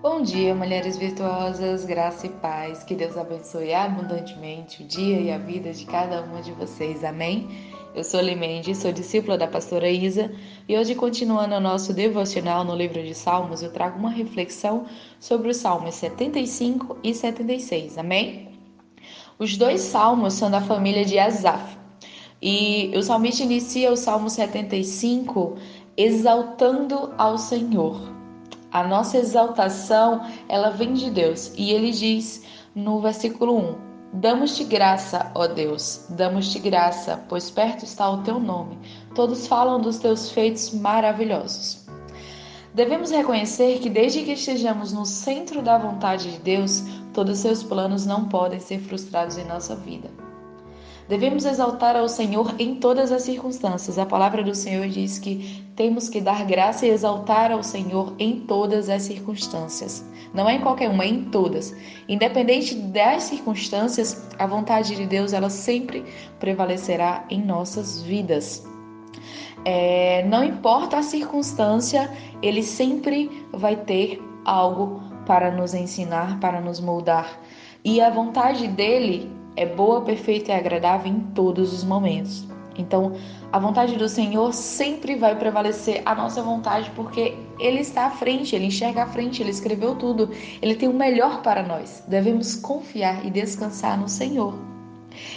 Bom dia, mulheres virtuosas, graça e paz. Que Deus abençoe abundantemente o dia e a vida de cada uma de vocês. Amém? Eu sou Limendi, sou discípula da pastora Isa e hoje, continuando o nosso devocional no livro de Salmos, eu trago uma reflexão sobre os Salmos 75 e 76. Amém? Os dois salmos são da família de Asaf. E o salmista inicia o Salmo 75 exaltando ao Senhor. A nossa exaltação, ela vem de Deus. E ele diz no versículo 1: Damos-te graça, ó Deus, damos-te graça, pois perto está o teu nome. Todos falam dos teus feitos maravilhosos. Devemos reconhecer que desde que estejamos no centro da vontade de Deus, todos os seus planos não podem ser frustrados em nossa vida. Devemos exaltar ao Senhor em todas as circunstâncias. A palavra do Senhor diz que temos que dar graça e exaltar ao Senhor em todas as circunstâncias. Não é em qualquer uma, é em todas. Independente das circunstâncias, a vontade de Deus ela sempre prevalecerá em nossas vidas. É, não importa a circunstância, ele sempre vai ter algo para nos ensinar, para nos moldar. E a vontade dele é boa, perfeita e agradável em todos os momentos. Então, a vontade do Senhor sempre vai prevalecer a nossa vontade, porque Ele está à frente, Ele enxerga à frente, Ele escreveu tudo, Ele tem o melhor para nós. Devemos confiar e descansar no Senhor.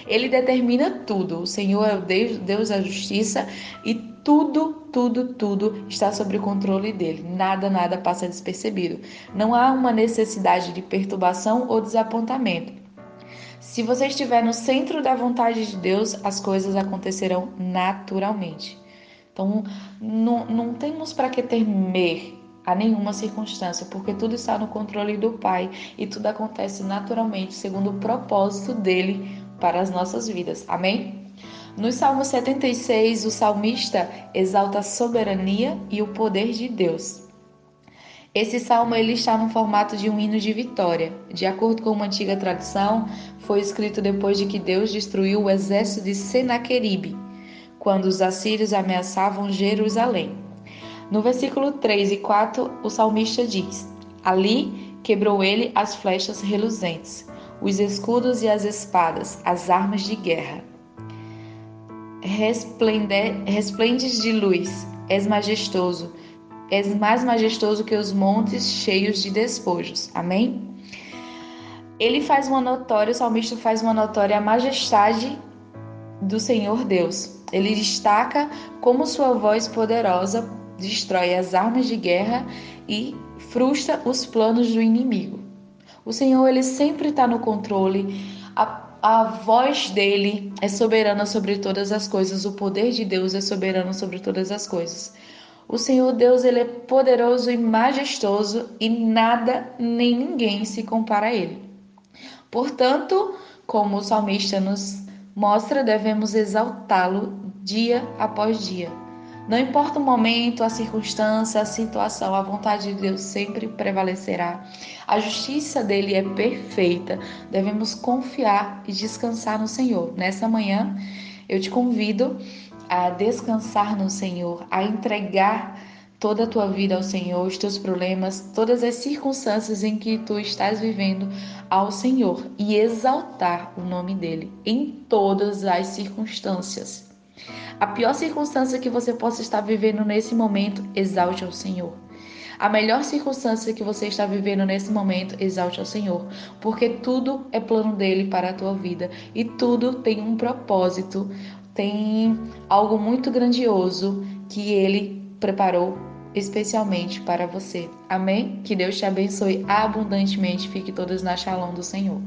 Ele determina tudo. O Senhor é o Deus, Deus da justiça e tudo, tudo, tudo está sob o controle dele. Nada, nada passa despercebido. Não há uma necessidade de perturbação ou desapontamento. Se você estiver no centro da vontade de Deus, as coisas acontecerão naturalmente. Então, não, não temos para que temer a nenhuma circunstância, porque tudo está no controle do Pai e tudo acontece naturalmente, segundo o propósito dele para as nossas vidas. Amém? No Salmo 76, o salmista exalta a soberania e o poder de Deus. Esse salmo ele está no formato de um hino de vitória. De acordo com uma antiga tradição, foi escrito depois de que Deus destruiu o exército de Senaqueribe, quando os assírios ameaçavam Jerusalém. No versículo 3 e 4, o salmista diz: Ali quebrou ele as flechas reluzentes, os escudos e as espadas, as armas de guerra. Resplende, resplendes de luz, és majestoso, és mais majestoso que os montes cheios de despojos. Amém? Ele faz uma notória, o salmista faz uma notória a majestade do Senhor Deus. Ele destaca como sua voz poderosa destrói as armas de guerra e frustra os planos do inimigo. O Senhor ele sempre está no controle. A, a voz dele é soberana sobre todas as coisas. O poder de Deus é soberano sobre todas as coisas. O Senhor Deus, ele é poderoso e majestoso e nada nem ninguém se compara a ele. Portanto, como o salmista nos mostra, devemos exaltá-lo dia após dia. Não importa o momento, a circunstância, a situação, a vontade de Deus sempre prevalecerá. A justiça dele é perfeita. Devemos confiar e descansar no Senhor. Nessa manhã, eu te convido a descansar no Senhor, a entregar toda a tua vida ao Senhor, os teus problemas, todas as circunstâncias em que tu estás vivendo ao Senhor e exaltar o nome dele em todas as circunstâncias. A pior circunstância que você possa estar vivendo nesse momento, exalte ao Senhor. A melhor circunstância que você está vivendo nesse momento, exalte ao Senhor, porque tudo é plano dele para a tua vida e tudo tem um propósito, tem algo muito grandioso que ele preparou especialmente para você. Amém? Que Deus te abençoe abundantemente. Fique todos na shalom do Senhor.